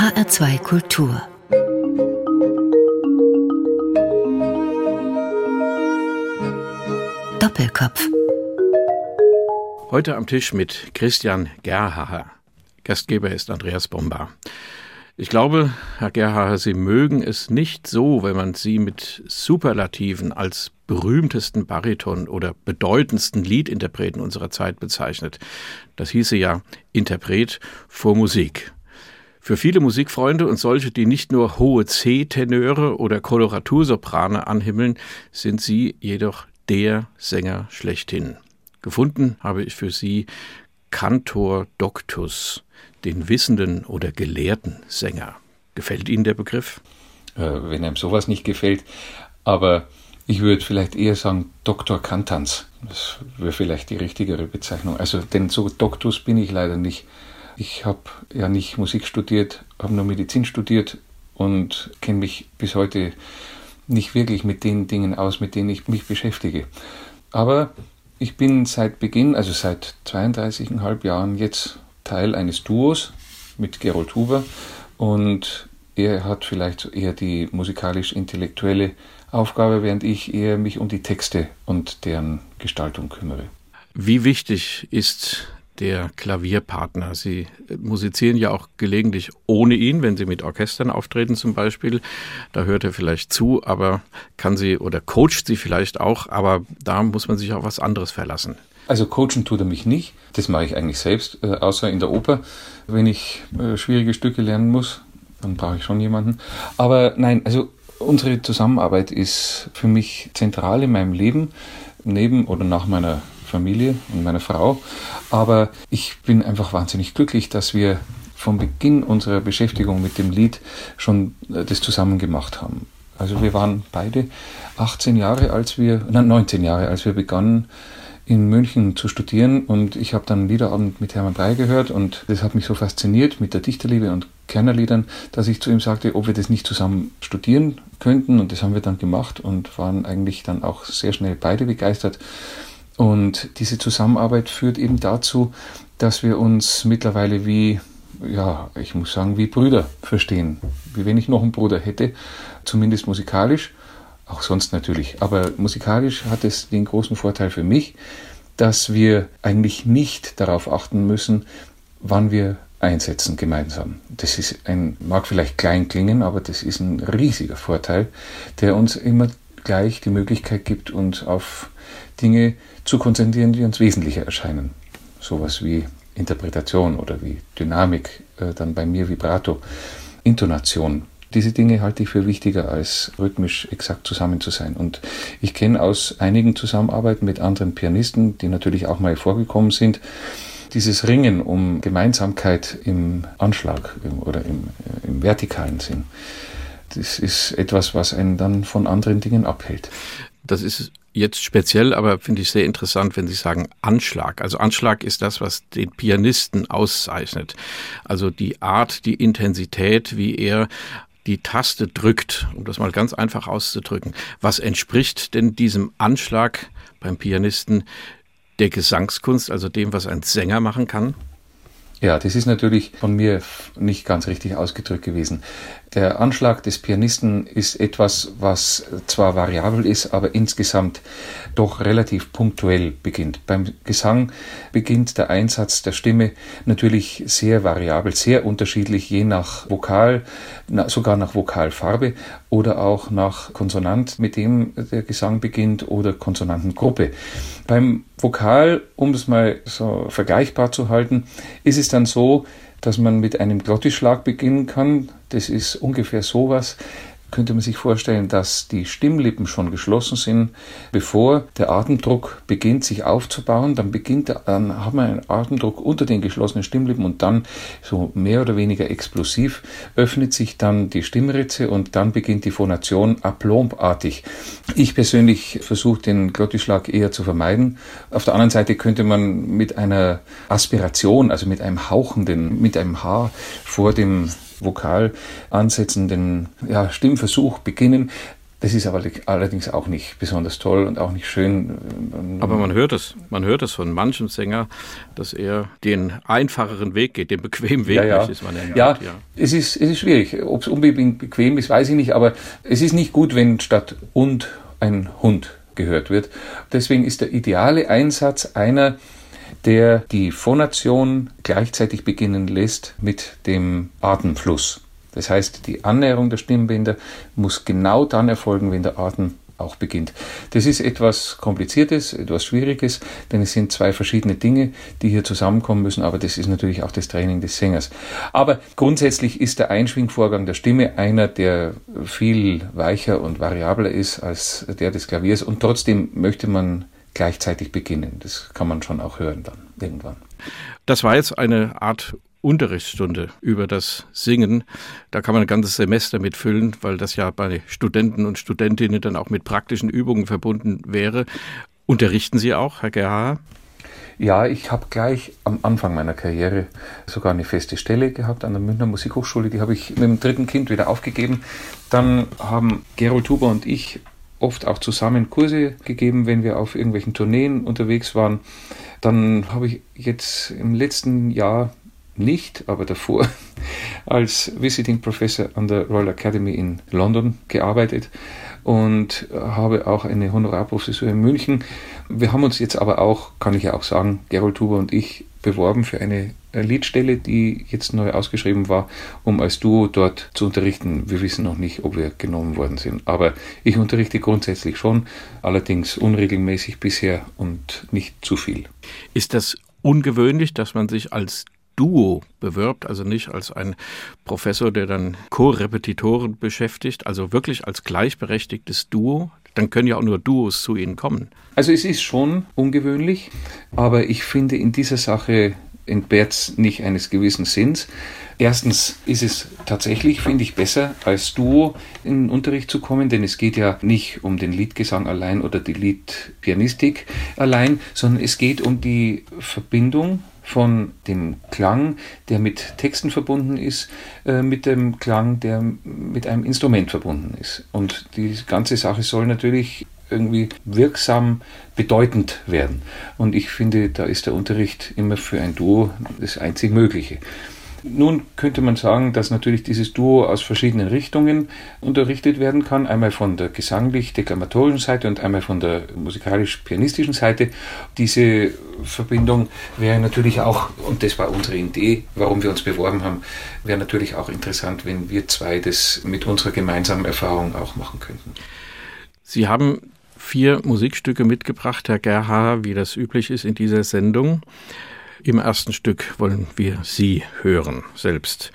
HR2 Kultur Doppelkopf Heute am Tisch mit Christian Gerhaher. Gastgeber ist Andreas Bomba. Ich glaube, Herr Gerhaher, Sie mögen es nicht so, wenn man Sie mit Superlativen als berühmtesten Bariton oder bedeutendsten Liedinterpreten unserer Zeit bezeichnet. Das hieße ja Interpret vor Musik. Für viele Musikfreunde und solche, die nicht nur hohe C-Tenöre oder Koloratursoprane anhimmeln, sind Sie jedoch der Sänger schlechthin. Gefunden habe ich für Sie Cantor Doctus den wissenden oder gelehrten Sänger. Gefällt Ihnen der Begriff? Äh, wenn einem sowas nicht gefällt, aber ich würde vielleicht eher sagen Doktor Kantans. Das wäre vielleicht die richtigere Bezeichnung. Also, denn so Doktus bin ich leider nicht. Ich habe ja nicht Musik studiert, habe nur Medizin studiert und kenne mich bis heute nicht wirklich mit den Dingen aus, mit denen ich mich beschäftige. Aber ich bin seit Beginn, also seit 32,5 Jahren jetzt Teil eines Duos mit Gerold Huber und er hat vielleicht eher die musikalisch-intellektuelle Aufgabe, während ich eher mich um die Texte und deren Gestaltung kümmere. Wie wichtig ist der Klavierpartner? Sie musizieren ja auch gelegentlich ohne ihn, wenn Sie mit Orchestern auftreten zum Beispiel. Da hört er vielleicht zu, aber kann sie oder coacht sie vielleicht auch, aber da muss man sich auf was anderes verlassen. Also coachen tut er mich nicht. Das mache ich eigentlich selbst, äh, außer in der Oper. Wenn ich äh, schwierige Stücke lernen muss, dann brauche ich schon jemanden. Aber nein, also unsere Zusammenarbeit ist für mich zentral in meinem Leben, neben oder nach meiner Familie und meiner Frau. Aber ich bin einfach wahnsinnig glücklich, dass wir vom Beginn unserer Beschäftigung mit dem Lied schon äh, das zusammen gemacht haben. Also wir waren beide 18 Jahre, als wir, nein, 19 Jahre, als wir begannen, in München zu studieren und ich habe dann Liederabend mit Hermann Brey gehört und das hat mich so fasziniert mit der Dichterliebe und Kernerliedern, dass ich zu ihm sagte, ob wir das nicht zusammen studieren könnten und das haben wir dann gemacht und waren eigentlich dann auch sehr schnell beide begeistert. Und diese Zusammenarbeit führt eben dazu, dass wir uns mittlerweile wie, ja, ich muss sagen, wie Brüder verstehen. Wie wenn ich noch einen Bruder hätte, zumindest musikalisch auch sonst natürlich. Aber musikalisch hat es den großen Vorteil für mich, dass wir eigentlich nicht darauf achten müssen, wann wir einsetzen gemeinsam. Das ist ein, mag vielleicht klein klingen, aber das ist ein riesiger Vorteil, der uns immer gleich die Möglichkeit gibt, uns auf Dinge zu konzentrieren, die uns wesentlicher erscheinen. Sowas wie Interpretation oder wie Dynamik, äh, dann bei mir Vibrato, Intonation. Diese Dinge halte ich für wichtiger, als rhythmisch exakt zusammen zu sein. Und ich kenne aus einigen Zusammenarbeiten mit anderen Pianisten, die natürlich auch mal vorgekommen sind, dieses Ringen um Gemeinsamkeit im Anschlag oder im, äh, im vertikalen Sinn. Das ist etwas, was einen dann von anderen Dingen abhält. Das ist jetzt speziell, aber finde ich sehr interessant, wenn Sie sagen Anschlag. Also Anschlag ist das, was den Pianisten auszeichnet. Also die Art, die Intensität, wie er die Taste drückt, um das mal ganz einfach auszudrücken, was entspricht denn diesem Anschlag beim Pianisten der Gesangskunst, also dem, was ein Sänger machen kann? Ja, das ist natürlich von mir nicht ganz richtig ausgedrückt gewesen. Der Anschlag des Pianisten ist etwas, was zwar variabel ist, aber insgesamt doch relativ punktuell beginnt. Beim Gesang beginnt der Einsatz der Stimme natürlich sehr variabel, sehr unterschiedlich, je nach Vokal, sogar nach Vokalfarbe oder auch nach Konsonant, mit dem der Gesang beginnt oder Konsonantengruppe. Beim Vokal, um es mal so vergleichbar zu halten, ist es dann so, dass man mit einem Glottisschlag beginnen kann. Das ist ungefähr sowas, könnte man sich vorstellen, dass die Stimmlippen schon geschlossen sind, bevor der Atemdruck beginnt, sich aufzubauen. Dann beginnt, dann haben wir einen Atemdruck unter den geschlossenen Stimmlippen und dann so mehr oder weniger explosiv öffnet sich dann die Stimmritze und dann beginnt die Phonation aplombartig. Ich persönlich versuche den Glottisschlag eher zu vermeiden. Auf der anderen Seite könnte man mit einer Aspiration, also mit einem hauchenden, mit einem Haar vor dem Vokal ansetzenden ja, Stimmversuch beginnen. Das ist aber allerdings auch nicht besonders toll und auch nicht schön. Aber man hört es, man hört es von manchem Sänger, dass er den einfacheren Weg geht, den bequemen Weg, ja, ja. ist man ja, ja, es ist, es ist schwierig. Ob es unbedingt bequem ist, weiß ich nicht, aber es ist nicht gut, wenn statt und ein Hund gehört wird. Deswegen ist der ideale Einsatz einer, der die Phonation gleichzeitig beginnen lässt mit dem Atemfluss. Das heißt, die Annäherung der Stimmbänder muss genau dann erfolgen, wenn der Atem auch beginnt. Das ist etwas Kompliziertes, etwas Schwieriges, denn es sind zwei verschiedene Dinge, die hier zusammenkommen müssen, aber das ist natürlich auch das Training des Sängers. Aber grundsätzlich ist der Einschwingvorgang der Stimme einer, der viel weicher und variabler ist als der des Klaviers und trotzdem möchte man gleichzeitig beginnen. Das kann man schon auch hören dann irgendwann. Das war jetzt eine Art Unterrichtsstunde über das Singen. Da kann man ein ganzes Semester mitfüllen, weil das ja bei Studenten und Studentinnen dann auch mit praktischen Übungen verbunden wäre. Unterrichten Sie auch, Herr Gerhard? Ja, ich habe gleich am Anfang meiner Karriere sogar eine feste Stelle gehabt an der Münchner Musikhochschule. Die habe ich mit dem dritten Kind wieder aufgegeben. Dann haben Gerold Huber und ich oft auch zusammen Kurse gegeben, wenn wir auf irgendwelchen Tourneen unterwegs waren. Dann habe ich jetzt im letzten Jahr nicht, aber davor als Visiting Professor an der Royal Academy in London gearbeitet und habe auch eine Honorarprofessur in München. Wir haben uns jetzt aber auch, kann ich ja auch sagen, Gerold Huber und ich beworben für eine Liedstelle, die jetzt neu ausgeschrieben war, um als Duo dort zu unterrichten. Wir wissen noch nicht, ob wir genommen worden sind. Aber ich unterrichte grundsätzlich schon, allerdings unregelmäßig bisher und nicht zu viel. Ist das ungewöhnlich, dass man sich als Duo bewirbt, also nicht als ein Professor, der dann Co-Repetitoren beschäftigt, also wirklich als gleichberechtigtes Duo, dann können ja auch nur Duos zu Ihnen kommen. Also es ist schon ungewöhnlich, aber ich finde in dieser Sache entbehrt es nicht eines gewissen Sinns. Erstens ist es tatsächlich, finde ich, besser als Duo in den Unterricht zu kommen, denn es geht ja nicht um den Liedgesang allein oder die Liedpianistik allein, sondern es geht um die Verbindung von dem Klang, der mit Texten verbunden ist, äh, mit dem Klang, der mit einem Instrument verbunden ist. Und die ganze Sache soll natürlich irgendwie wirksam bedeutend werden. Und ich finde, da ist der Unterricht immer für ein Duo das einzig Mögliche. Nun könnte man sagen, dass natürlich dieses Duo aus verschiedenen Richtungen unterrichtet werden kann. Einmal von der gesanglich-deklamatorischen Seite und einmal von der musikalisch-pianistischen Seite. Diese Verbindung wäre natürlich auch, und das war unsere Idee, warum wir uns beworben haben, wäre natürlich auch interessant, wenn wir zwei das mit unserer gemeinsamen Erfahrung auch machen könnten. Sie haben vier Musikstücke mitgebracht, Herr Gerhard, wie das üblich ist in dieser Sendung. Im ersten Stück wollen wir Sie hören selbst.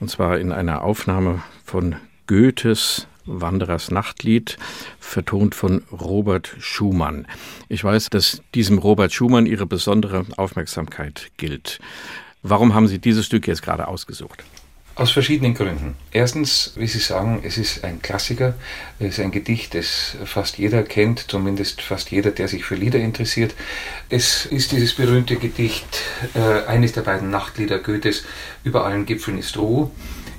Und zwar in einer Aufnahme von Goethes Wanderers Nachtlied, vertont von Robert Schumann. Ich weiß, dass diesem Robert Schumann Ihre besondere Aufmerksamkeit gilt. Warum haben Sie dieses Stück jetzt gerade ausgesucht? Aus verschiedenen Gründen. Erstens, wie Sie sagen, es ist ein Klassiker, es ist ein Gedicht, das fast jeder kennt, zumindest fast jeder, der sich für Lieder interessiert. Es ist dieses berühmte Gedicht, äh, eines der beiden Nachtlieder Goethes, Über allen Gipfeln ist Ruhe,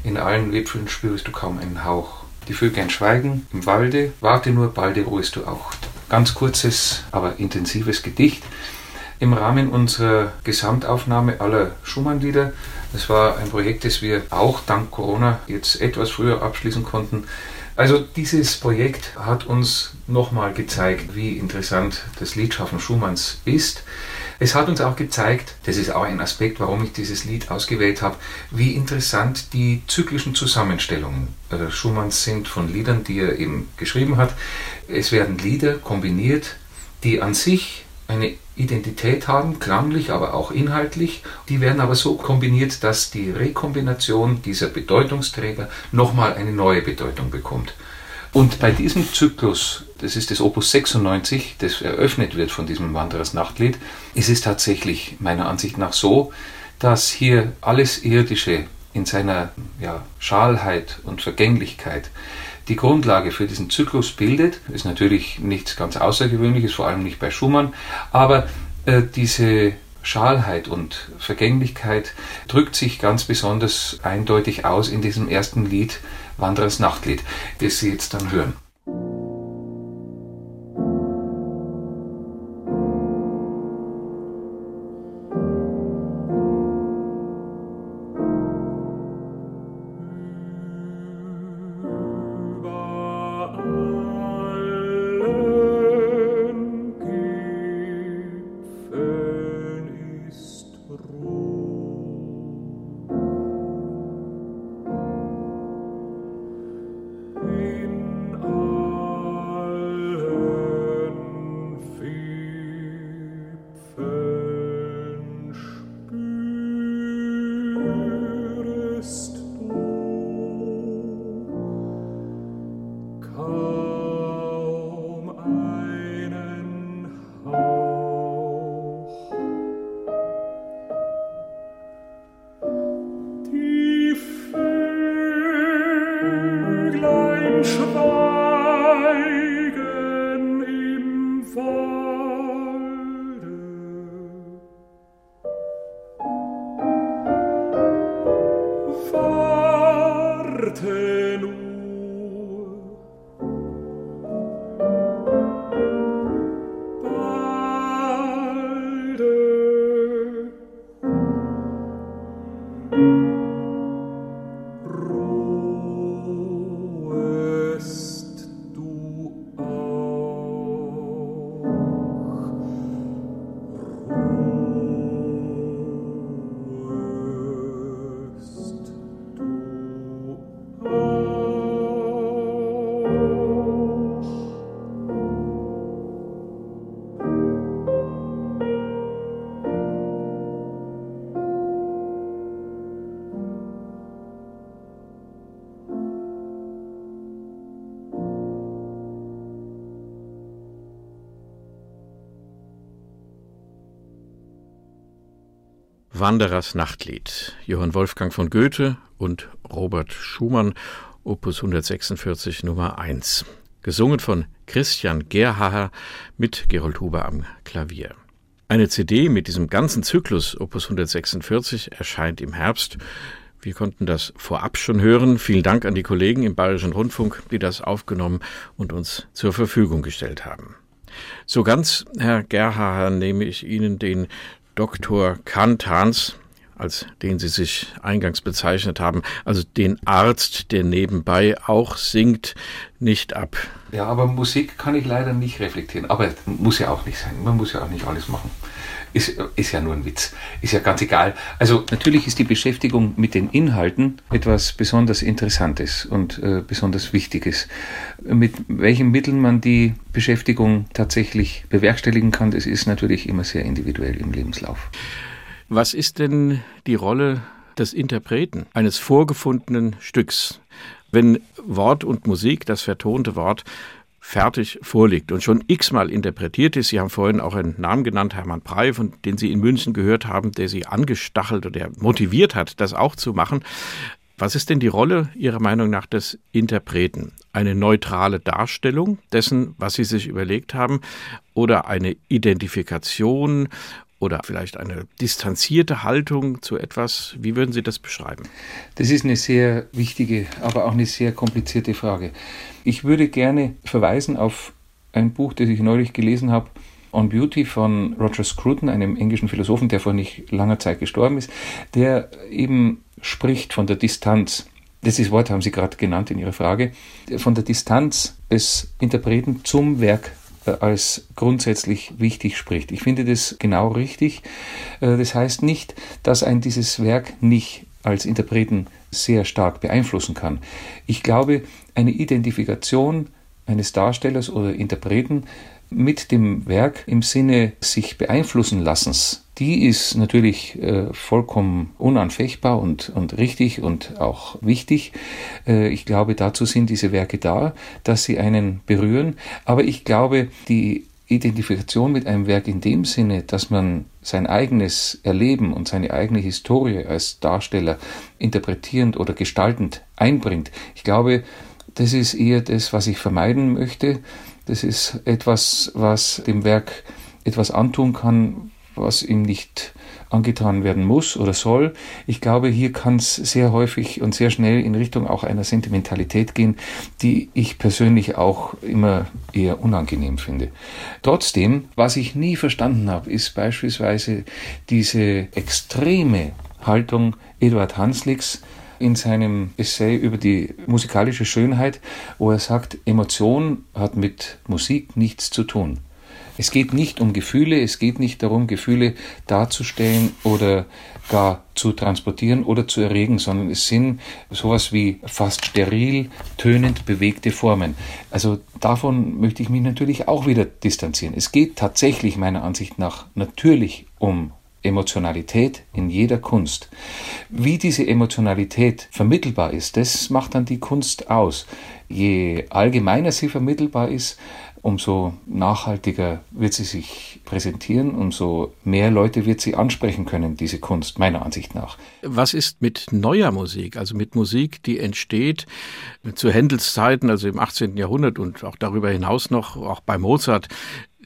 in allen Wipfeln spürst du kaum einen Hauch. Die Vögel schweigen im Walde, warte nur, balde ruhest du auch. Ganz kurzes, aber intensives Gedicht. Im Rahmen unserer Gesamtaufnahme aller Schumann-Lieder das war ein Projekt, das wir auch dank Corona jetzt etwas früher abschließen konnten. Also dieses Projekt hat uns nochmal gezeigt, wie interessant das Liedschaffen Schumanns ist. Es hat uns auch gezeigt, das ist auch ein Aspekt, warum ich dieses Lied ausgewählt habe, wie interessant die zyklischen Zusammenstellungen äh, Schumanns sind von Liedern, die er eben geschrieben hat. Es werden Lieder kombiniert, die an sich eine Identität haben, klanglich, aber auch inhaltlich. Die werden aber so kombiniert, dass die Rekombination dieser Bedeutungsträger nochmal eine neue Bedeutung bekommt. Und bei diesem Zyklus, das ist das Opus 96, das eröffnet wird von diesem Wanderers Nachtlied, ist es tatsächlich meiner Ansicht nach so, dass hier alles Irdische in seiner ja, Schalheit und Vergänglichkeit die Grundlage für diesen Zyklus bildet. Ist natürlich nichts ganz Außergewöhnliches, vor allem nicht bei Schumann, aber äh, diese Schalheit und Vergänglichkeit drückt sich ganz besonders eindeutig aus in diesem ersten Lied, Wanderers Nachtlied, das Sie jetzt dann hören. Wanderers Nachtlied, Johann Wolfgang von Goethe und Robert Schumann, Opus 146 Nummer 1. Gesungen von Christian Gerhaher mit Gerold Huber am Klavier. Eine CD mit diesem ganzen Zyklus Opus 146 erscheint im Herbst. Wir konnten das vorab schon hören. Vielen Dank an die Kollegen im Bayerischen Rundfunk, die das aufgenommen und uns zur Verfügung gestellt haben. So ganz, Herr Gerhaher, nehme ich Ihnen den Dr. Kantans, als den Sie sich eingangs bezeichnet haben, also den Arzt, der nebenbei auch singt, nicht ab. Ja, aber Musik kann ich leider nicht reflektieren. Aber muss ja auch nicht sein. Man muss ja auch nicht alles machen ist, ist ja nur ein Witz. Ist ja ganz egal. Also natürlich ist die Beschäftigung mit den Inhalten etwas besonders Interessantes und äh, besonders Wichtiges. Mit welchen Mitteln man die Beschäftigung tatsächlich bewerkstelligen kann, das ist natürlich immer sehr individuell im Lebenslauf. Was ist denn die Rolle des Interpreten eines vorgefundenen Stücks? Wenn Wort und Musik, das vertonte Wort, fertig vorliegt und schon x-mal interpretiert ist. Sie haben vorhin auch einen Namen genannt, Hermann Prey, von den Sie in München gehört haben, der Sie angestachelt oder motiviert hat, das auch zu machen. Was ist denn die Rolle Ihrer Meinung nach des Interpreten? Eine neutrale Darstellung dessen, was Sie sich überlegt haben, oder eine Identifikation oder vielleicht eine distanzierte Haltung zu etwas? Wie würden Sie das beschreiben? Das ist eine sehr wichtige, aber auch eine sehr komplizierte Frage. Ich würde gerne verweisen auf ein Buch, das ich neulich gelesen habe, On Beauty von Roger Scruton, einem englischen Philosophen, der vor nicht langer Zeit gestorben ist, der eben spricht von der Distanz. Das Wort haben Sie gerade genannt in Ihrer Frage, von der Distanz des Interpreten zum Werk als grundsätzlich wichtig spricht. Ich finde das genau richtig. Äh, das heißt nicht, dass ein dieses Werk nicht als Interpreten sehr stark beeinflussen kann. Ich glaube, eine Identifikation eines Darstellers oder Interpreten mit dem Werk im Sinne sich beeinflussen lassens, die ist natürlich äh, vollkommen unanfechtbar und, und richtig und auch wichtig. Äh, ich glaube, dazu sind diese Werke da, dass sie einen berühren. Aber ich glaube, die Identifikation mit einem Werk in dem Sinne, dass man sein eigenes Erleben und seine eigene Historie als Darsteller interpretierend oder gestaltend einbringt, ich glaube, das ist eher das, was ich vermeiden möchte. Das ist etwas, was dem Werk etwas antun kann, was ihm nicht angetan werden muss oder soll. Ich glaube, hier kann es sehr häufig und sehr schnell in Richtung auch einer Sentimentalität gehen, die ich persönlich auch immer eher unangenehm finde. Trotzdem, was ich nie verstanden habe, ist beispielsweise diese extreme Haltung Eduard Hanslicks, in seinem Essay über die musikalische Schönheit, wo er sagt, Emotion hat mit Musik nichts zu tun. Es geht nicht um Gefühle, es geht nicht darum, Gefühle darzustellen oder gar zu transportieren oder zu erregen, sondern es sind sowas wie fast steril, tönend bewegte Formen. Also davon möchte ich mich natürlich auch wieder distanzieren. Es geht tatsächlich meiner Ansicht nach natürlich um Emotionalität in jeder Kunst. Wie diese Emotionalität vermittelbar ist, das macht dann die Kunst aus. Je allgemeiner sie vermittelbar ist, umso nachhaltiger wird sie sich präsentieren, umso mehr Leute wird sie ansprechen können, diese Kunst, meiner Ansicht nach. Was ist mit neuer Musik, also mit Musik, die entsteht zu Händels Zeiten, also im 18. Jahrhundert und auch darüber hinaus noch, auch bei Mozart,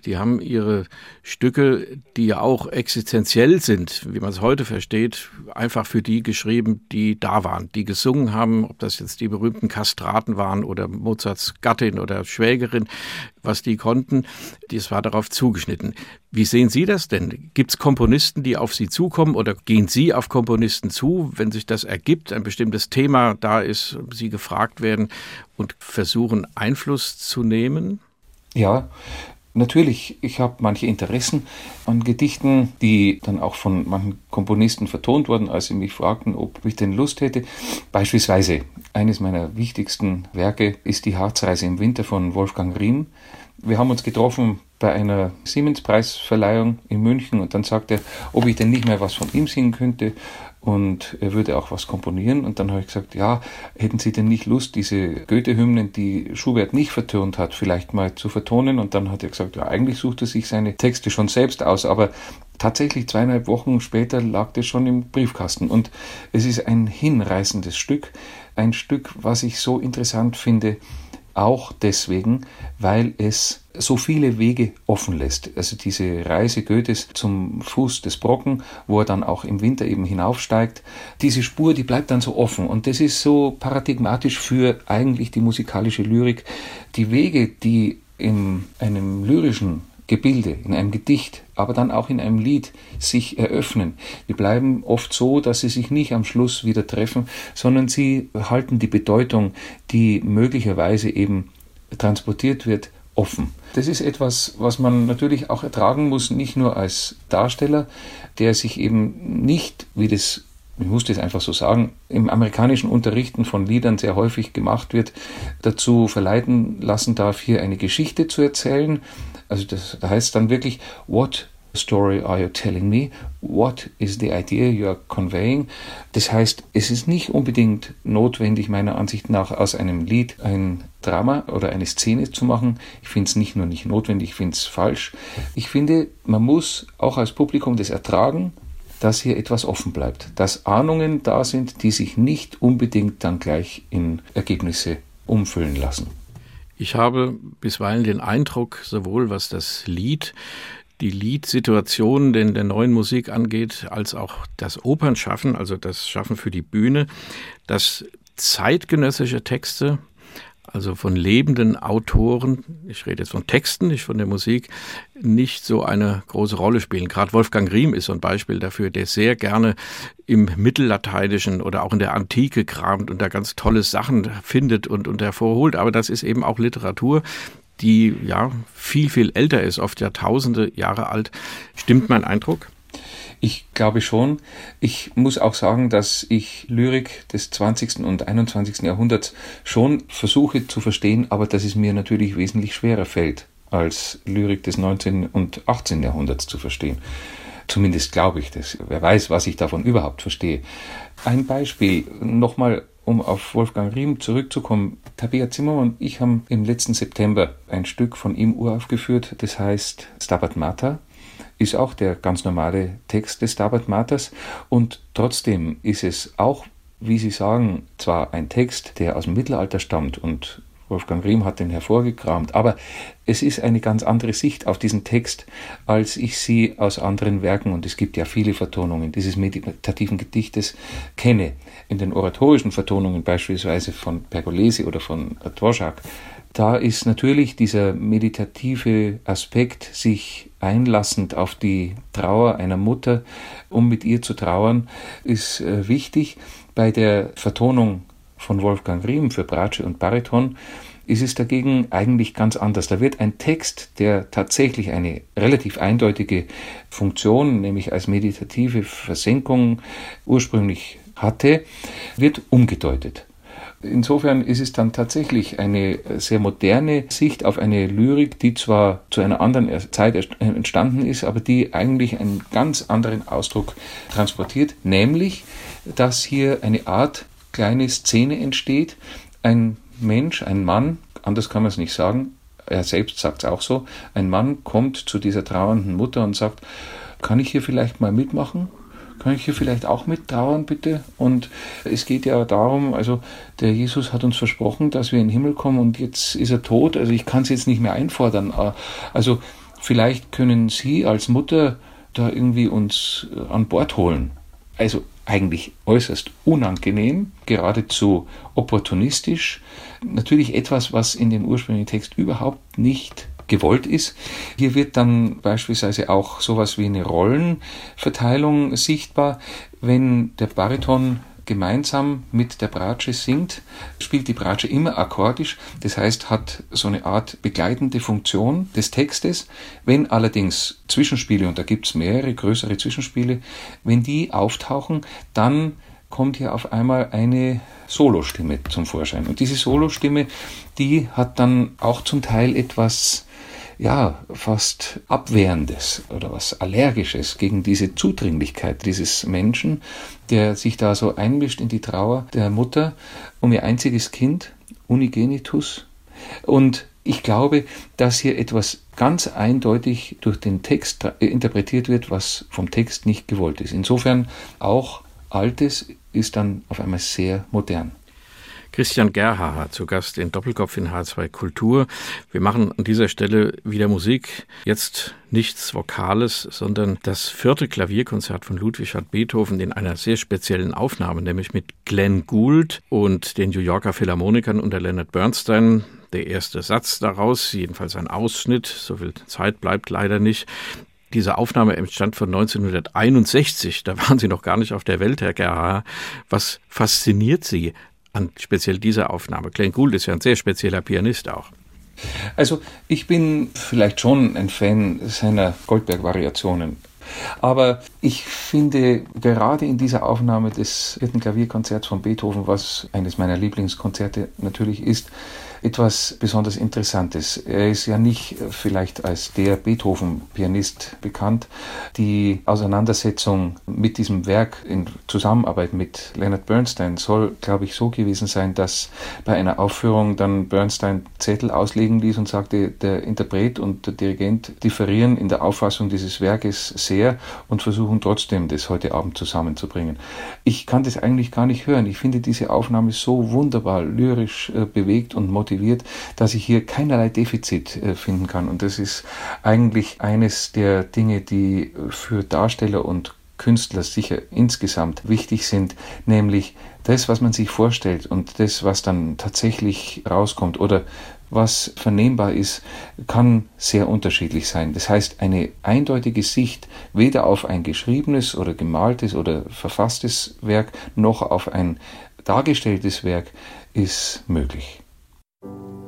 die haben ihre Stücke, die ja auch existenziell sind, wie man es heute versteht, einfach für die geschrieben, die da waren, die gesungen haben, ob das jetzt die berühmten Kastraten waren oder Mozarts Gattin oder Schwägerin, was die konnten, das war darauf zugeschnitten. Wie sehen Sie das denn? Gibt es Komponisten, die auf Sie zukommen oder gehen Sie auf Komponisten zu, wenn sich das ergibt, ein bestimmtes Thema da ist, Sie gefragt werden und versuchen Einfluss zu nehmen? Ja, Natürlich, ich habe manche Interessen an Gedichten, die dann auch von manchen Komponisten vertont wurden, als sie mich fragten, ob ich denn Lust hätte. Beispielsweise, eines meiner wichtigsten Werke ist die Harzreise im Winter von Wolfgang Riem. Wir haben uns getroffen bei einer Siemens-Preisverleihung in München und dann sagte er, ob ich denn nicht mehr was von ihm singen könnte und er würde auch was komponieren. Und dann habe ich gesagt, ja, hätten Sie denn nicht Lust, diese Goethe-Hymnen, die Schubert nicht vertont hat, vielleicht mal zu vertonen? Und dann hat er gesagt, ja, eigentlich sucht er sich seine Texte schon selbst aus, aber tatsächlich zweieinhalb Wochen später lag das schon im Briefkasten. Und es ist ein hinreißendes Stück, ein Stück, was ich so interessant finde, auch deswegen, weil es so viele Wege offen lässt. Also diese Reise Goethes zum Fuß des Brocken, wo er dann auch im Winter eben hinaufsteigt, diese Spur, die bleibt dann so offen. Und das ist so paradigmatisch für eigentlich die musikalische Lyrik. Die Wege, die in einem lyrischen Gebilde, in einem Gedicht, aber dann auch in einem Lied sich eröffnen. Die bleiben oft so, dass sie sich nicht am Schluss wieder treffen, sondern sie halten die Bedeutung, die möglicherweise eben transportiert wird, offen. Das ist etwas, was man natürlich auch ertragen muss, nicht nur als Darsteller, der sich eben nicht, wie das ich muss das einfach so sagen, im amerikanischen Unterrichten von Liedern sehr häufig gemacht wird, dazu verleiten lassen darf, hier eine Geschichte zu erzählen. Also das heißt dann wirklich, what story are you telling me? What is the idea you are conveying? Das heißt, es ist nicht unbedingt notwendig, meiner Ansicht nach, aus einem Lied ein Drama oder eine Szene zu machen. Ich finde es nicht nur nicht notwendig, ich finde es falsch. Ich finde, man muss auch als Publikum das ertragen, dass hier etwas offen bleibt, dass Ahnungen da sind, die sich nicht unbedingt dann gleich in Ergebnisse umfüllen lassen. Ich habe bisweilen den Eindruck, sowohl was das Lied, die Liedsituation in der neuen Musik angeht, als auch das Opernschaffen, also das Schaffen für die Bühne, dass zeitgenössische Texte also von lebenden Autoren, ich rede jetzt von Texten, nicht von der Musik, nicht so eine große Rolle spielen. Gerade Wolfgang Riem ist so ein Beispiel dafür, der sehr gerne im Mittellateinischen oder auch in der Antike kramt und da ganz tolle Sachen findet und, und hervorholt. Aber das ist eben auch Literatur, die ja viel, viel älter ist, oft Jahrtausende Jahre alt. Stimmt mein Eindruck? Ich glaube schon. Ich muss auch sagen, dass ich Lyrik des 20. und 21. Jahrhunderts schon versuche zu verstehen, aber dass es mir natürlich wesentlich schwerer fällt, als Lyrik des 19. und 18. Jahrhunderts zu verstehen. Zumindest glaube ich das. Wer weiß, was ich davon überhaupt verstehe. Ein Beispiel, nochmal, um auf Wolfgang Riem zurückzukommen. Tabea Zimmermann und ich haben im letzten September ein Stück von ihm uraufgeführt, das heißt Stabat Mater ist auch der ganz normale Text des Stabat Maters und trotzdem ist es auch, wie Sie sagen, zwar ein Text, der aus dem Mittelalter stammt und Wolfgang Riem hat den hervorgekramt, aber es ist eine ganz andere Sicht auf diesen Text, als ich sie aus anderen Werken, und es gibt ja viele Vertonungen dieses meditativen Gedichtes, kenne. In den oratorischen Vertonungen beispielsweise von Pergolesi oder von Dvorak da ist natürlich dieser meditative Aspekt, sich einlassend auf die Trauer einer Mutter, um mit ihr zu trauern, ist äh, wichtig. Bei der Vertonung von Wolfgang Riem für Bratsche und Bariton ist es dagegen eigentlich ganz anders. Da wird ein Text, der tatsächlich eine relativ eindeutige Funktion, nämlich als meditative Versenkung ursprünglich hatte, wird umgedeutet. Insofern ist es dann tatsächlich eine sehr moderne Sicht auf eine Lyrik, die zwar zu einer anderen Zeit entstanden ist, aber die eigentlich einen ganz anderen Ausdruck transportiert, nämlich, dass hier eine Art kleine Szene entsteht. Ein Mensch, ein Mann, anders kann man es nicht sagen, er selbst sagt es auch so, ein Mann kommt zu dieser trauernden Mutter und sagt, kann ich hier vielleicht mal mitmachen? kann ich hier vielleicht auch mittrauern, bitte? Und es geht ja darum, also der Jesus hat uns versprochen, dass wir in den Himmel kommen und jetzt ist er tot, also ich kann es jetzt nicht mehr einfordern. Also Vielleicht können Sie als Mutter da irgendwie uns äh, an Bord holen. Also eigentlich äußerst unangenehm, geradezu opportunistisch. Natürlich etwas, was in dem ursprünglichen Text überhaupt nicht gewollt ist. Hier wird dann beispielsweise auch sowas wie eine Rollenverteilung sichtbar, wenn der Bariton gemeinsam mit der Bratsche singt, spielt die Bratsche immer akkordisch, das heißt hat so eine Art begleitende Funktion des Textes. Wenn allerdings Zwischenspiele, und da gibt es mehrere größere Zwischenspiele, wenn die auftauchen, dann kommt hier auf einmal eine Solostimme zum Vorschein. Und diese Solostimme, die hat dann auch zum Teil etwas ja, fast Abwehrendes oder was Allergisches gegen diese Zudringlichkeit dieses Menschen, der sich da so einmischt in die Trauer der Mutter um ihr einziges Kind, Unigenitus. Und ich glaube, dass hier etwas ganz eindeutig durch den Text interpretiert wird, was vom Text nicht gewollt ist. Insofern auch Altes ist dann auf einmal sehr modern. Christian Gerhaher zu Gast in Doppelkopf in H2 Kultur. Wir machen an dieser Stelle wieder Musik. Jetzt nichts Vokales, sondern das vierte Klavierkonzert von Ludwig van Beethoven in einer sehr speziellen Aufnahme, nämlich mit Glenn Gould und den New Yorker Philharmonikern unter Leonard Bernstein. Der erste Satz daraus, jedenfalls ein Ausschnitt, so viel Zeit bleibt leider nicht. Diese Aufnahme entstand von 1961. Da waren Sie noch gar nicht auf der Welt, Herr Gerhaher. Was fasziniert Sie an speziell dieser Aufnahme? Glenn Gould ist ja ein sehr spezieller Pianist auch. Also ich bin vielleicht schon ein Fan seiner Goldberg-Variationen. Aber ich finde gerade in dieser Aufnahme des vierten Klavierkonzerts von Beethoven, was eines meiner Lieblingskonzerte natürlich ist, etwas besonders Interessantes. Er ist ja nicht vielleicht als der Beethoven-Pianist bekannt. Die Auseinandersetzung mit diesem Werk in Zusammenarbeit mit Leonard Bernstein soll, glaube ich, so gewesen sein, dass bei einer Aufführung dann Bernstein Zettel auslegen ließ und sagte, der Interpret und der Dirigent differieren in der Auffassung dieses Werkes sehr und versuchen trotzdem, das heute Abend zusammenzubringen. Ich kann das eigentlich gar nicht hören. Ich finde diese Aufnahme so wunderbar lyrisch äh, bewegt und motiviert motiviert, dass ich hier keinerlei Defizit äh, finden kann. Und das ist eigentlich eines der Dinge, die für Darsteller und Künstler sicher insgesamt wichtig sind, nämlich das, was man sich vorstellt und das, was dann tatsächlich rauskommt oder was vernehmbar ist, kann sehr unterschiedlich sein. Das heißt, eine eindeutige Sicht weder auf ein geschriebenes oder gemaltes oder verfasstes Werk noch auf ein dargestelltes Werk ist möglich. you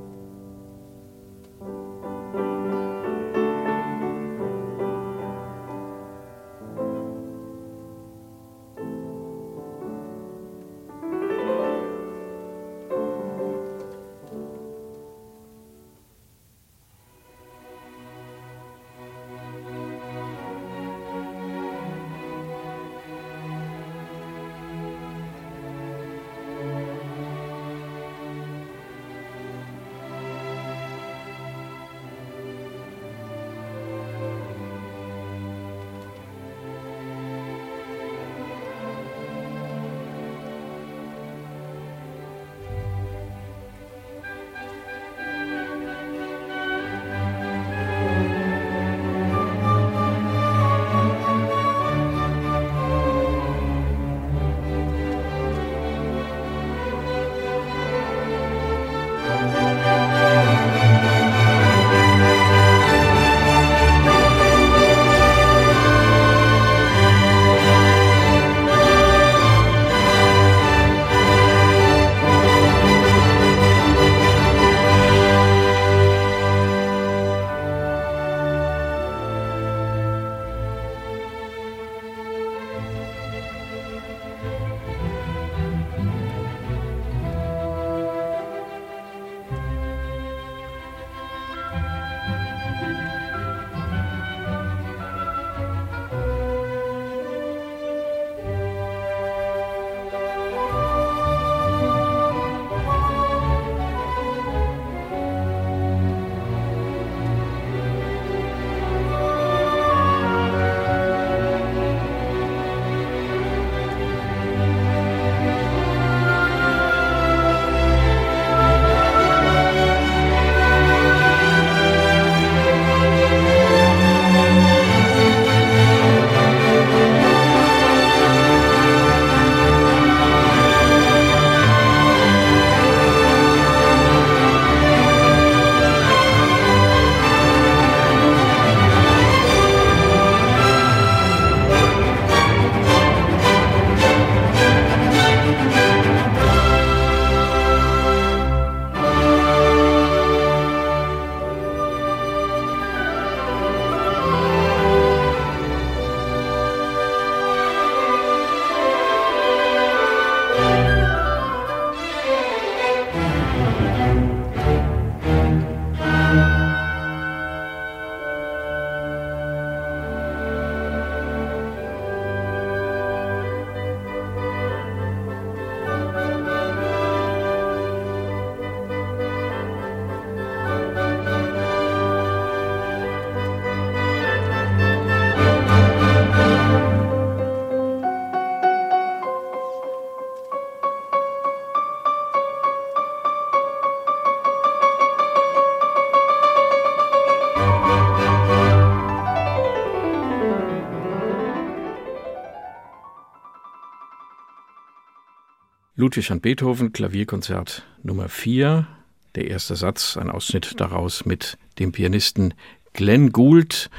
Ludwig van Beethoven, Klavierkonzert Nummer 4. Der erste Satz, ein Ausschnitt daraus mit dem Pianisten Glenn Gould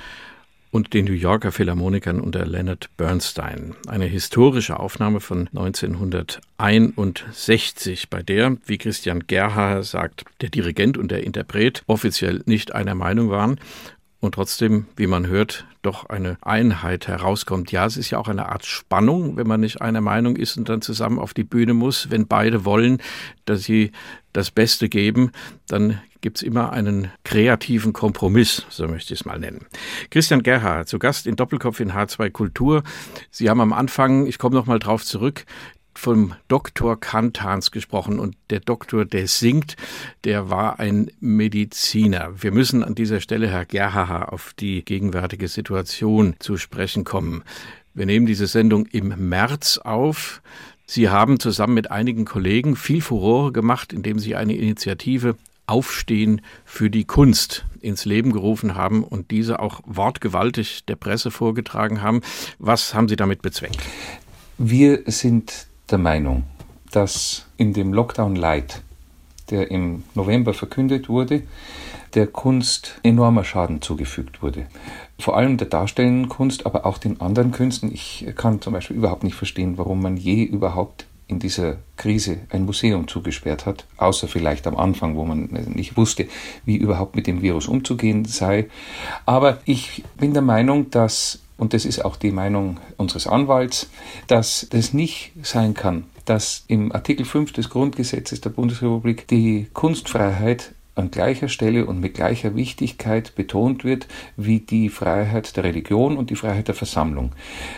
und den New Yorker Philharmonikern unter Leonard Bernstein. Eine historische Aufnahme von 1961, bei der, wie Christian Gerhaher sagt, der Dirigent und der Interpret offiziell nicht einer Meinung waren und trotzdem, wie man hört, doch eine Einheit herauskommt. Ja, es ist ja auch eine Art Spannung, wenn man nicht einer Meinung ist und dann zusammen auf die Bühne muss. Wenn beide wollen, dass sie das Beste geben, dann gibt es immer einen kreativen Kompromiss, so möchte ich es mal nennen. Christian Gerhard, zu Gast in Doppelkopf in H2 Kultur. Sie haben am Anfang, ich komme noch mal drauf zurück, vom Doktor Kantans gesprochen und der Doktor, der singt, der war ein Mediziner. Wir müssen an dieser Stelle, Herr Gerhaha, auf die gegenwärtige Situation zu sprechen kommen. Wir nehmen diese Sendung im März auf. Sie haben zusammen mit einigen Kollegen viel Furore gemacht, indem Sie eine Initiative Aufstehen für die Kunst ins Leben gerufen haben und diese auch wortgewaltig der Presse vorgetragen haben. Was haben Sie damit bezweckt? Wir sind der Meinung, dass in dem Lockdown Light, der im November verkündet wurde, der Kunst enormer Schaden zugefügt wurde. Vor allem der darstellenden Kunst, aber auch den anderen Künsten. Ich kann zum Beispiel überhaupt nicht verstehen, warum man je überhaupt in dieser Krise ein Museum zugesperrt hat, außer vielleicht am Anfang, wo man nicht wusste, wie überhaupt mit dem Virus umzugehen sei. Aber ich bin der Meinung, dass und das ist auch die Meinung unseres Anwalts, dass das nicht sein kann, dass im Artikel 5 des Grundgesetzes der Bundesrepublik die Kunstfreiheit an gleicher Stelle und mit gleicher Wichtigkeit betont wird wie die Freiheit der Religion und die Freiheit der Versammlung.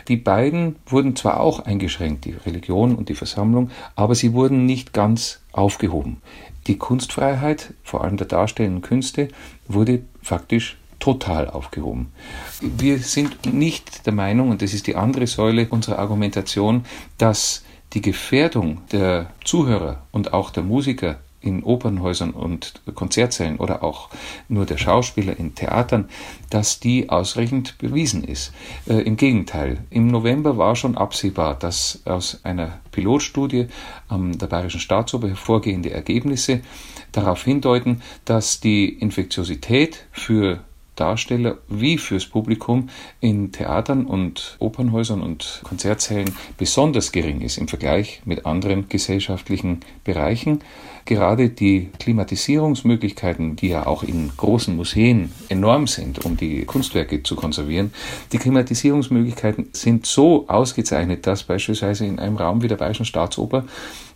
Die beiden wurden zwar auch eingeschränkt, die Religion und die Versammlung, aber sie wurden nicht ganz aufgehoben. Die Kunstfreiheit, vor allem der darstellenden Künste, wurde faktisch total aufgehoben. Wir sind nicht der Meinung, und das ist die andere Säule unserer Argumentation, dass die Gefährdung der Zuhörer und auch der Musiker in Opernhäusern und Konzertsälen oder auch nur der Schauspieler in Theatern, dass die ausreichend bewiesen ist. Äh, Im Gegenteil, im November war schon absehbar, dass aus einer Pilotstudie am der Bayerischen Staatsoper hervorgehende Ergebnisse darauf hindeuten, dass die Infektiosität für Darsteller wie fürs Publikum in Theatern und Opernhäusern und Konzertsälen besonders gering ist im Vergleich mit anderen gesellschaftlichen Bereichen. Gerade die Klimatisierungsmöglichkeiten, die ja auch in großen Museen enorm sind, um die Kunstwerke zu konservieren, die Klimatisierungsmöglichkeiten sind so ausgezeichnet, dass beispielsweise in einem Raum wie der Bayerischen Staatsoper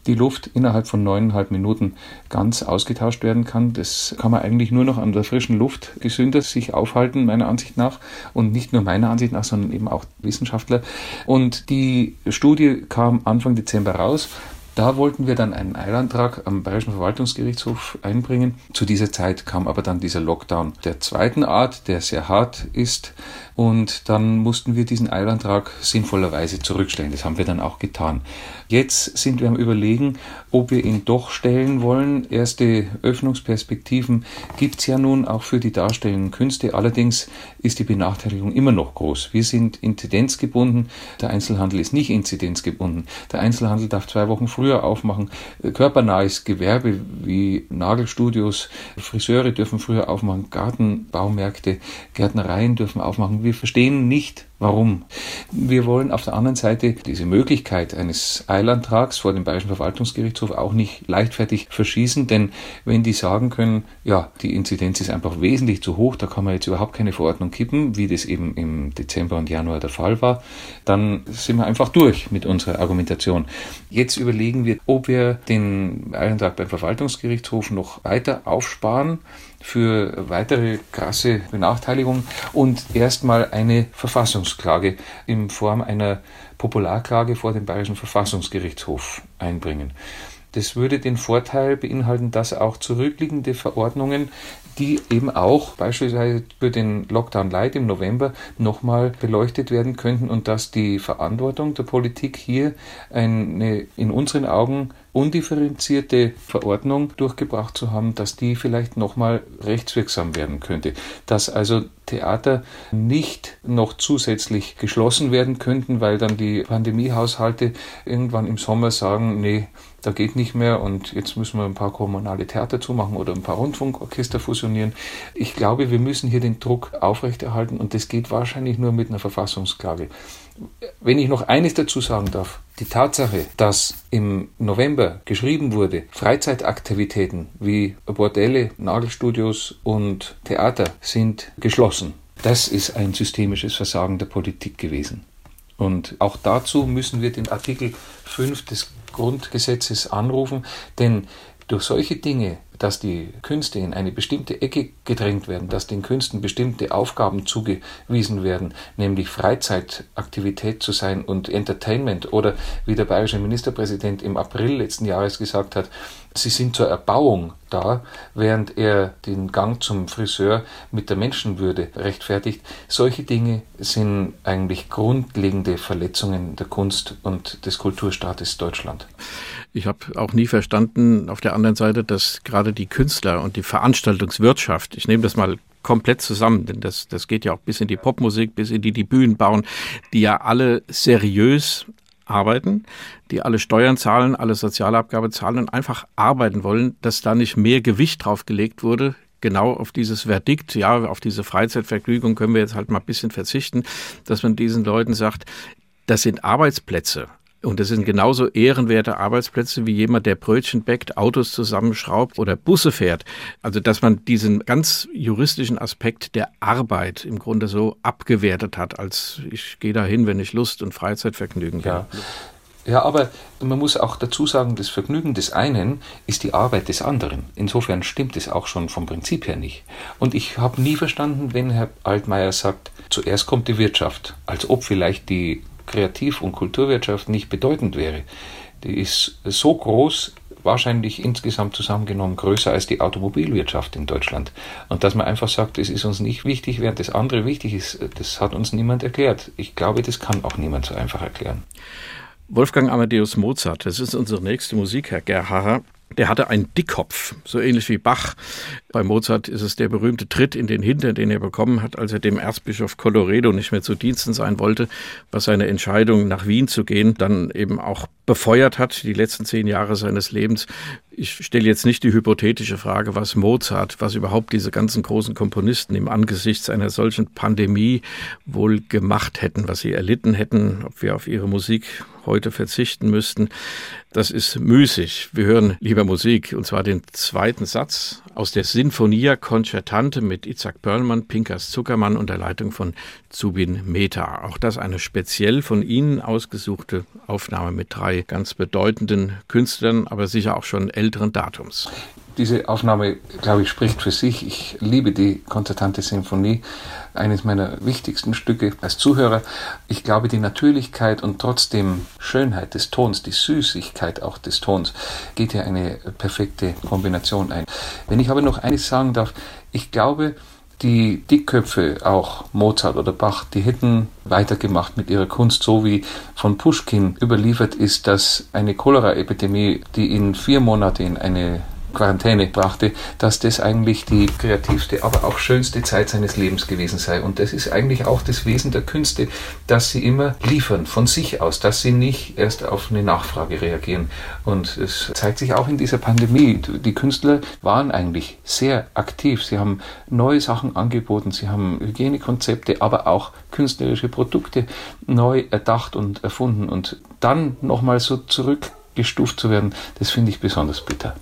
die Luft innerhalb von neuneinhalb Minuten ganz ausgetauscht werden kann. Das kann man eigentlich nur noch an der frischen Luft gesünder sich aufhalten, meiner Ansicht nach. Und nicht nur meiner Ansicht nach, sondern eben auch Wissenschaftler. Und die Studie kam Anfang Dezember raus. Da wollten wir dann einen Eilantrag am Bayerischen Verwaltungsgerichtshof einbringen. Zu dieser Zeit kam aber dann dieser Lockdown der zweiten Art, der sehr hart ist. Und dann mussten wir diesen Eilantrag sinnvollerweise zurückstellen. Das haben wir dann auch getan. Jetzt sind wir am Überlegen, ob wir ihn doch stellen wollen. Erste Öffnungsperspektiven gibt es ja nun auch für die darstellenden Künste. Allerdings ist die Benachteiligung immer noch groß. Wir sind inzidenzgebunden. Der Einzelhandel ist nicht inzidenzgebunden. Der Einzelhandel darf zwei Wochen früher aufmachen. Körpernahes Gewerbe wie Nagelstudios, Friseure dürfen früher aufmachen, Gartenbaumärkte, Gärtnereien dürfen aufmachen. Wir verstehen nicht, Warum? Wir wollen auf der anderen Seite diese Möglichkeit eines Eilantrags vor dem Bayerischen Verwaltungsgerichtshof auch nicht leichtfertig verschießen, denn wenn die sagen können, ja, die Inzidenz ist einfach wesentlich zu hoch, da kann man jetzt überhaupt keine Verordnung kippen, wie das eben im Dezember und Januar der Fall war, dann sind wir einfach durch mit unserer Argumentation. Jetzt überlegen wir, ob wir den Eilantrag beim Verwaltungsgerichtshof noch weiter aufsparen für weitere krasse Benachteiligung und erstmal eine Verfassungsklage in Form einer Popularklage vor dem Bayerischen Verfassungsgerichtshof einbringen. Das würde den Vorteil beinhalten, dass auch zurückliegende Verordnungen, die eben auch beispielsweise für den Lockdown Light im November nochmal beleuchtet werden könnten und dass die Verantwortung der Politik hier eine in unseren Augen undifferenzierte Verordnung durchgebracht zu haben, dass die vielleicht nochmal rechtswirksam werden könnte. Dass also Theater nicht noch zusätzlich geschlossen werden könnten, weil dann die Pandemiehaushalte irgendwann im Sommer sagen, nee, da geht nicht mehr und jetzt müssen wir ein paar kommunale Theater zumachen oder ein paar Rundfunkorchester fusionieren. Ich glaube, wir müssen hier den Druck aufrechterhalten und das geht wahrscheinlich nur mit einer Verfassungsklage. Wenn ich noch eines dazu sagen darf, die Tatsache, dass im November geschrieben wurde, Freizeitaktivitäten wie Bordelle, Nagelstudios und Theater sind geschlossen, das ist ein systemisches Versagen der Politik gewesen. Und auch dazu müssen wir den Artikel 5 des Grundgesetzes anrufen, denn durch solche Dinge, dass die Künste in eine bestimmte Ecke gedrängt werden, dass den Künsten bestimmte Aufgaben zugewiesen werden, nämlich Freizeitaktivität zu sein und Entertainment oder wie der bayerische Ministerpräsident im April letzten Jahres gesagt hat, sie sind zur Erbauung da, während er den Gang zum Friseur mit der Menschenwürde rechtfertigt. Solche Dinge sind eigentlich grundlegende Verletzungen der Kunst und des Kulturstaates Deutschland. Ich habe auch nie verstanden auf der anderen Seite, dass gerade die Künstler und die Veranstaltungswirtschaft, ich nehme das mal komplett zusammen, denn das, das geht ja auch bis in die Popmusik, bis in die, die Bühnen bauen, die ja alle seriös arbeiten, die alle Steuern zahlen, alle Sozialabgabe zahlen und einfach arbeiten wollen, dass da nicht mehr Gewicht drauf gelegt wurde, genau auf dieses Verdikt, ja, auf diese Freizeitvergnügung können wir jetzt halt mal ein bisschen verzichten, dass man diesen Leuten sagt, das sind Arbeitsplätze. Und das sind genauso ehrenwerte Arbeitsplätze wie jemand, der Brötchen bäckt, Autos zusammenschraubt oder Busse fährt. Also, dass man diesen ganz juristischen Aspekt der Arbeit im Grunde so abgewertet hat, als ich gehe dahin, wenn ich Lust und Freizeitvergnügen habe. Ja. Ja, aber man muss auch dazu sagen, das Vergnügen des einen ist die Arbeit des anderen. Insofern stimmt es auch schon vom Prinzip her nicht. Und ich habe nie verstanden, wenn Herr Altmaier sagt, zuerst kommt die Wirtschaft, als ob vielleicht die Kreativ- und Kulturwirtschaft nicht bedeutend wäre. Die ist so groß, wahrscheinlich insgesamt zusammengenommen größer als die Automobilwirtschaft in Deutschland. Und dass man einfach sagt, es ist uns nicht wichtig, während das andere wichtig ist, das hat uns niemand erklärt. Ich glaube, das kann auch niemand so einfach erklären. Wolfgang Amadeus Mozart, das ist unsere nächste Musik, Herr Gerhaher. Der hatte einen Dickkopf, so ähnlich wie Bach. Bei Mozart ist es der berühmte Tritt in den Hintern, den er bekommen hat, als er dem Erzbischof Colloredo nicht mehr zu Diensten sein wollte, was seine Entscheidung nach Wien zu gehen dann eben auch befeuert hat, die letzten zehn Jahre seines Lebens. Ich stelle jetzt nicht die hypothetische Frage, was Mozart, was überhaupt diese ganzen großen Komponisten im Angesichts einer solchen Pandemie wohl gemacht hätten, was sie erlitten hätten, ob wir auf ihre Musik heute verzichten müssten. Das ist müßig. Wir hören lieber Musik, und zwar den zweiten Satz aus der Sinfonia Concertante mit Isaac Perlmann, Pinkas Zuckermann und der Leitung von Zubin Meta. Auch das eine speziell von Ihnen ausgesuchte Aufnahme mit drei ganz bedeutenden Künstlern, aber sicher auch schon älteren Datums. Diese Aufnahme, glaube ich, spricht für sich. Ich liebe die konzertante Sinfonie, eines meiner wichtigsten Stücke als Zuhörer. Ich glaube, die Natürlichkeit und trotzdem Schönheit des Tons, die Süßigkeit auch des Tons, geht hier eine perfekte Kombination ein. Wenn ich aber noch eines sagen darf, ich glaube, die Dickköpfe, auch Mozart oder Bach, die hätten weitergemacht mit ihrer Kunst, so wie von Pushkin überliefert ist, dass eine Cholera-Epidemie, die ihn vier Monate in eine Quarantäne brachte, dass das eigentlich die kreativste, aber auch schönste Zeit seines Lebens gewesen sei. Und das ist eigentlich auch das Wesen der Künste, dass sie immer liefern von sich aus, dass sie nicht erst auf eine Nachfrage reagieren. Und es zeigt sich auch in dieser Pandemie. Die Künstler waren eigentlich sehr aktiv. Sie haben neue Sachen angeboten, sie haben Hygienekonzepte, aber auch künstlerische Produkte neu erdacht und erfunden. Und dann nochmal so zurückgestuft zu werden, das finde ich besonders bitter.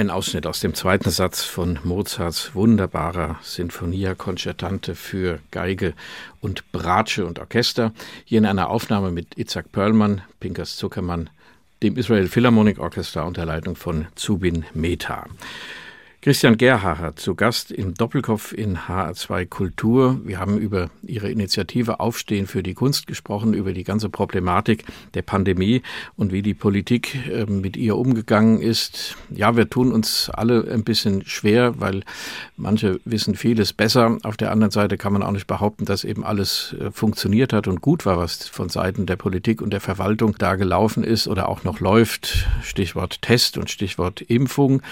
Ein Ausschnitt aus dem zweiten Satz von Mozarts wunderbarer Sinfonia Concertante für Geige und Bratsche und Orchester, hier in einer Aufnahme mit Itzhak Perlmann, Pinkas Zuckermann, dem Israel Philharmonic Orchestra unter Leitung von Zubin Mehta. Christian Gerhacher zu Gast im Doppelkopf in HR2 Kultur. Wir haben über Ihre Initiative Aufstehen für die Kunst gesprochen, über die ganze Problematik der Pandemie und wie die Politik ähm, mit ihr umgegangen ist. Ja, wir tun uns alle ein bisschen schwer, weil manche wissen vieles besser. Auf der anderen Seite kann man auch nicht behaupten, dass eben alles äh, funktioniert hat und gut war, was von Seiten der Politik und der Verwaltung da gelaufen ist oder auch noch läuft. Stichwort Test und Stichwort Impfung.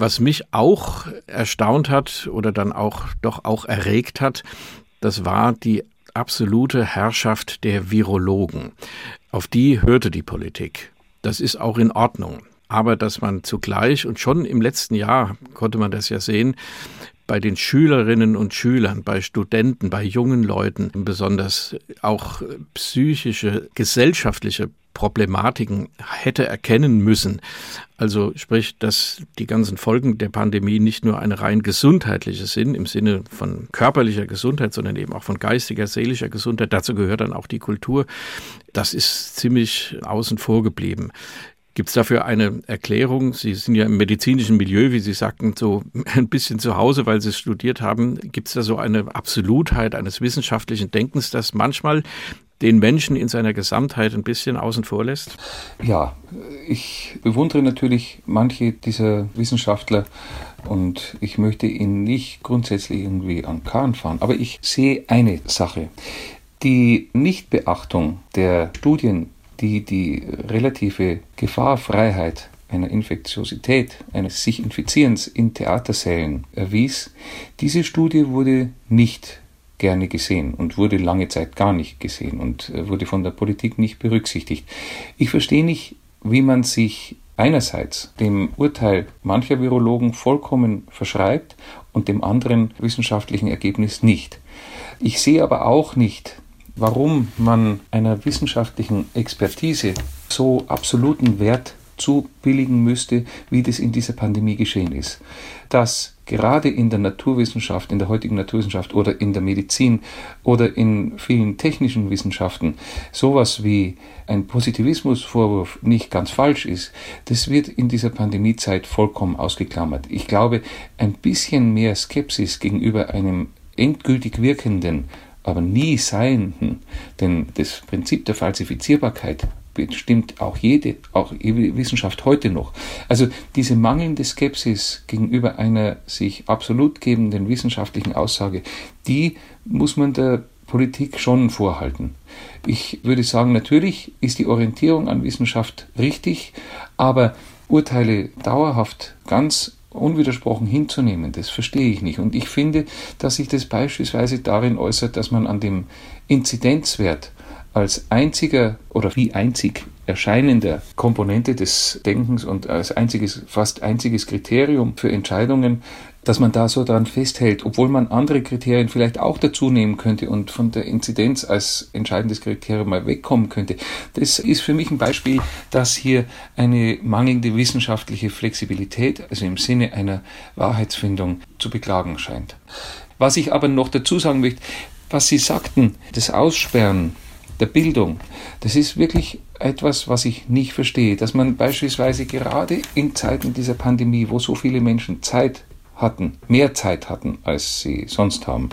Was mich auch erstaunt hat oder dann auch doch auch erregt hat, das war die absolute Herrschaft der Virologen. Auf die hörte die Politik. Das ist auch in Ordnung. Aber dass man zugleich, und schon im letzten Jahr konnte man das ja sehen, bei den Schülerinnen und Schülern, bei Studenten, bei jungen Leuten besonders auch psychische, gesellschaftliche Problematiken hätte erkennen müssen. Also sprich, dass die ganzen Folgen der Pandemie nicht nur eine rein gesundheitliche sind, im Sinne von körperlicher Gesundheit, sondern eben auch von geistiger, seelischer Gesundheit. Dazu gehört dann auch die Kultur. Das ist ziemlich außen vor geblieben. Gibt es dafür eine Erklärung? Sie sind ja im medizinischen Milieu, wie Sie sagten, so ein bisschen zu Hause, weil Sie studiert haben. Gibt es da so eine Absolutheit eines wissenschaftlichen Denkens, dass manchmal den Menschen in seiner Gesamtheit ein bisschen außen vor lässt? Ja, ich bewundere natürlich manche dieser Wissenschaftler und ich möchte ihn nicht grundsätzlich irgendwie an Kahn fahren, aber ich sehe eine Sache. Die Nichtbeachtung der Studien, die die relative Gefahrfreiheit einer Infektiosität, eines sich Infizierens in Theatersälen erwies, diese Studie wurde nicht gerne gesehen und wurde lange Zeit gar nicht gesehen und äh, wurde von der Politik nicht berücksichtigt. Ich verstehe nicht, wie man sich einerseits dem Urteil mancher Virologen vollkommen verschreibt und dem anderen wissenschaftlichen Ergebnis nicht. Ich sehe aber auch nicht, warum man einer wissenschaftlichen Expertise so absoluten Wert zubilligen müsste, wie das in dieser Pandemie geschehen ist. Dass gerade in der Naturwissenschaft, in der heutigen Naturwissenschaft oder in der Medizin oder in vielen technischen Wissenschaften sowas wie ein Positivismusvorwurf nicht ganz falsch ist, das wird in dieser Pandemiezeit vollkommen ausgeklammert. Ich glaube, ein bisschen mehr Skepsis gegenüber einem endgültig wirkenden aber nie seienden, denn das Prinzip der Falsifizierbarkeit bestimmt auch jede, auch Wissenschaft heute noch. Also diese mangelnde Skepsis gegenüber einer sich absolut gebenden wissenschaftlichen Aussage, die muss man der Politik schon vorhalten. Ich würde sagen, natürlich ist die Orientierung an Wissenschaft richtig, aber Urteile dauerhaft ganz unwidersprochen hinzunehmen, das verstehe ich nicht. Und ich finde, dass sich das beispielsweise darin äußert, dass man an dem Inzidenzwert als einziger oder wie einzig erscheinender Komponente des Denkens und als einziges, fast einziges Kriterium für Entscheidungen, dass man da so dran festhält, obwohl man andere Kriterien vielleicht auch dazu nehmen könnte und von der Inzidenz als entscheidendes Kriterium mal wegkommen könnte. Das ist für mich ein Beispiel, dass hier eine mangelnde wissenschaftliche Flexibilität, also im Sinne einer Wahrheitsfindung, zu beklagen scheint. Was ich aber noch dazu sagen möchte, was Sie sagten, das Aussperren der Bildung. Das ist wirklich etwas, was ich nicht verstehe, dass man beispielsweise gerade in Zeiten dieser Pandemie, wo so viele Menschen Zeit hatten, mehr Zeit hatten, als sie sonst haben,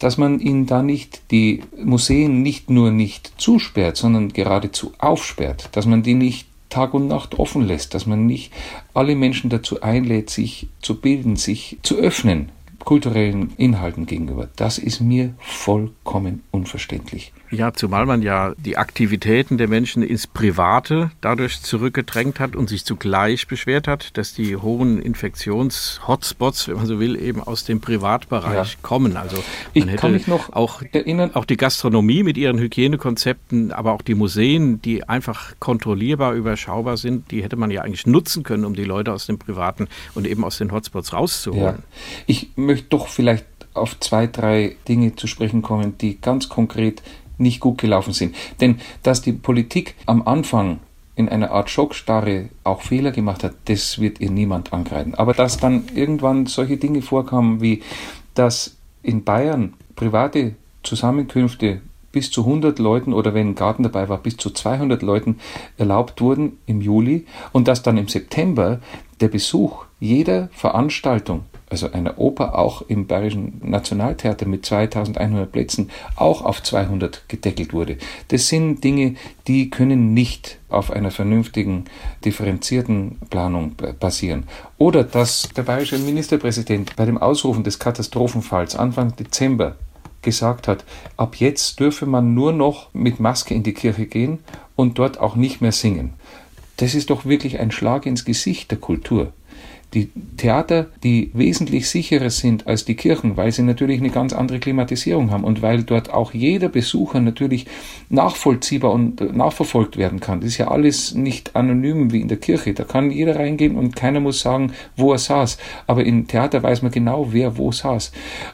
dass man ihnen da nicht die Museen nicht nur nicht zusperrt, sondern geradezu aufsperrt, dass man die nicht Tag und Nacht offen lässt, dass man nicht alle Menschen dazu einlädt, sich zu bilden, sich zu öffnen kulturellen Inhalten gegenüber. Das ist mir vollkommen unverständlich. Ja, zumal man ja die Aktivitäten der Menschen ins Private dadurch zurückgedrängt hat und sich zugleich beschwert hat, dass die hohen Infektions-Hotspots, wenn man so will, eben aus dem Privatbereich ja. kommen. Also man ich hätte kann mich noch auch, erinnern. auch die Gastronomie mit ihren Hygienekonzepten, aber auch die Museen, die einfach kontrollierbar, überschaubar sind, die hätte man ja eigentlich nutzen können, um die Leute aus dem Privaten und eben aus den Hotspots rauszuholen. Ja. Ich möchte doch vielleicht auf zwei, drei Dinge zu sprechen kommen, die ganz konkret nicht gut gelaufen sind. Denn dass die Politik am Anfang in einer Art Schockstarre auch Fehler gemacht hat, das wird ihr niemand angreifen. Aber dass dann irgendwann solche Dinge vorkamen, wie dass in Bayern private Zusammenkünfte bis zu 100 Leuten oder wenn ein Garten dabei war, bis zu 200 Leuten erlaubt wurden im Juli und dass dann im September der Besuch jeder Veranstaltung, also einer Oper auch im Bayerischen Nationaltheater mit 2100 Plätzen, auch auf 200 gedeckelt wurde. Das sind Dinge, die können nicht auf einer vernünftigen, differenzierten Planung basieren. Oder dass der bayerische Ministerpräsident bei dem Ausrufen des Katastrophenfalls Anfang Dezember gesagt hat, ab jetzt dürfe man nur noch mit Maske in die Kirche gehen und dort auch nicht mehr singen. Das ist doch wirklich ein Schlag ins Gesicht der Kultur. Die Theater, die wesentlich sicherer sind als die Kirchen, weil sie natürlich eine ganz andere Klimatisierung haben und weil dort auch jeder Besucher natürlich nachvollziehbar und nachverfolgt werden kann. Das ist ja alles nicht anonym wie in der Kirche. Da kann jeder reingehen und keiner muss sagen, wo er saß. Aber im Theater weiß man genau, wer wo saß.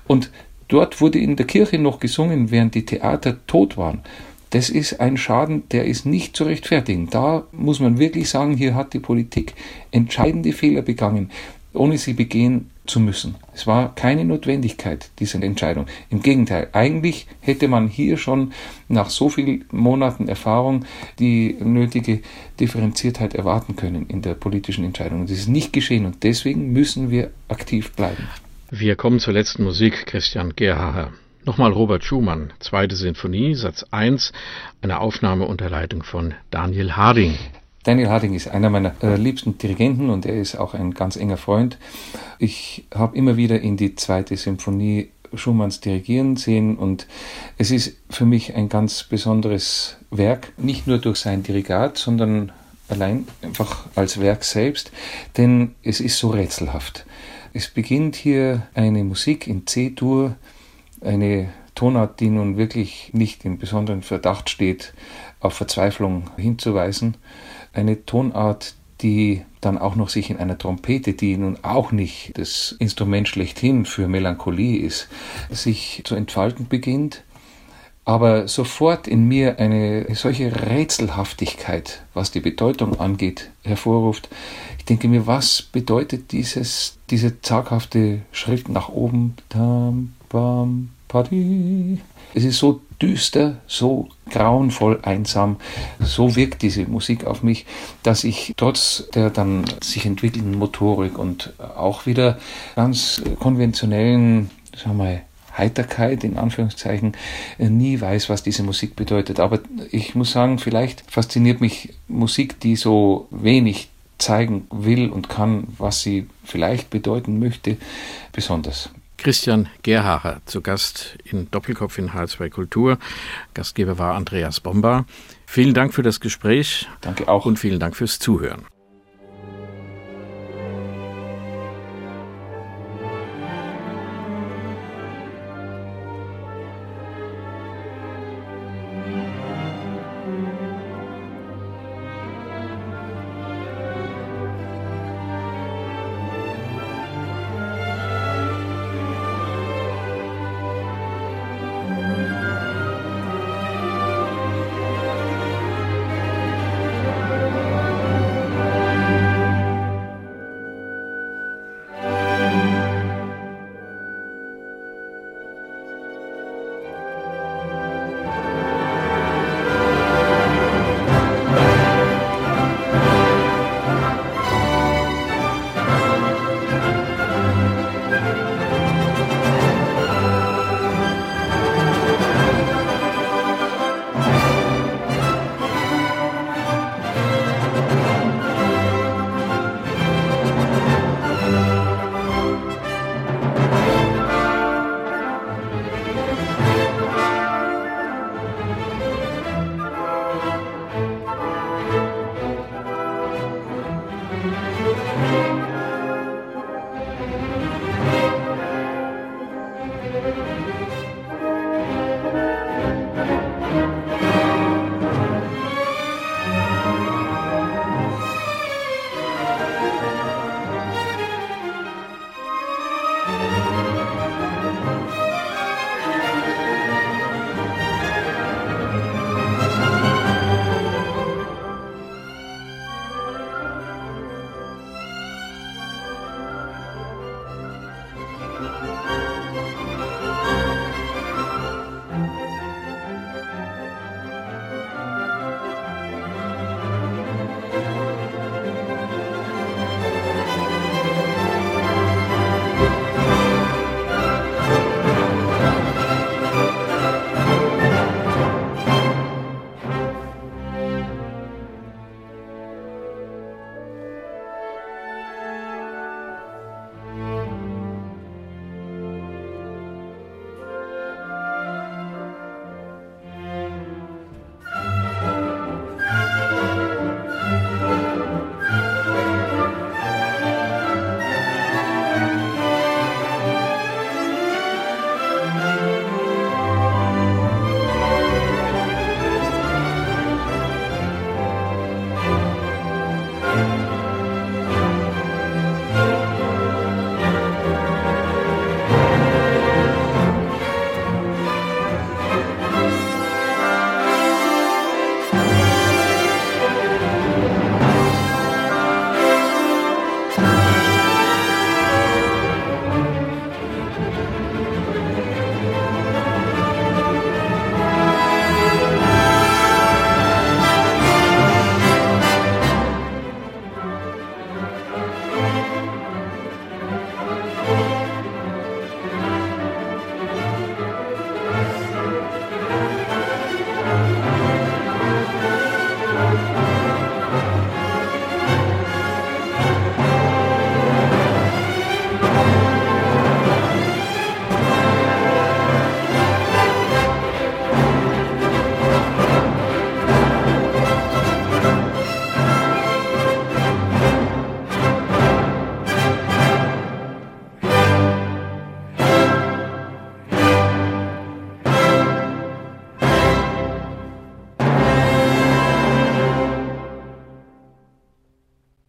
Und Dort wurde in der Kirche noch gesungen, während die Theater tot waren. Das ist ein Schaden, der ist nicht zu rechtfertigen. Da muss man wirklich sagen, hier hat die Politik entscheidende Fehler begangen, ohne sie begehen zu müssen. Es war keine Notwendigkeit, diese Entscheidung. Im Gegenteil, eigentlich hätte man hier schon nach so vielen Monaten Erfahrung die nötige Differenziertheit erwarten können in der politischen Entscheidung. Das ist nicht geschehen und deswegen müssen wir aktiv bleiben. Wir kommen zur letzten Musik, Christian Gerhaher. Nochmal Robert Schumann, zweite Sinfonie, Satz 1, eine Aufnahme unter Leitung von Daniel Harding. Daniel Harding ist einer meiner äh, liebsten Dirigenten und er ist auch ein ganz enger Freund. Ich habe immer wieder in die zweite Sinfonie Schumanns dirigieren sehen und es ist für mich ein ganz besonderes Werk, nicht nur durch sein Dirigat, sondern allein einfach als Werk selbst, denn es ist so rätselhaft. Es beginnt hier eine Musik in C-Dur, eine Tonart, die nun wirklich nicht im besonderen Verdacht steht, auf Verzweiflung hinzuweisen. Eine Tonart, die dann auch noch sich in einer Trompete, die nun auch nicht das Instrument schlechthin für Melancholie ist, sich zu entfalten beginnt aber sofort in mir eine solche Rätselhaftigkeit, was die Bedeutung angeht, hervorruft. Ich denke mir, was bedeutet dieses, diese zaghafte Schrift nach oben? Tam, bam, padi. Es ist so düster, so grauenvoll einsam. So wirkt diese Musik auf mich, dass ich trotz der dann sich entwickelnden Motorik und auch wieder ganz konventionellen, sagen wir mal, Heiterkeit in Anführungszeichen nie weiß, was diese Musik bedeutet. Aber ich muss sagen, vielleicht fasziniert mich Musik, die so wenig zeigen will und kann, was sie vielleicht bedeuten möchte, besonders. Christian Gerhacher zu Gast in Doppelkopf in H2 Kultur. Gastgeber war Andreas Bomba. Vielen Dank für das Gespräch. Danke auch. Und vielen Dank fürs Zuhören.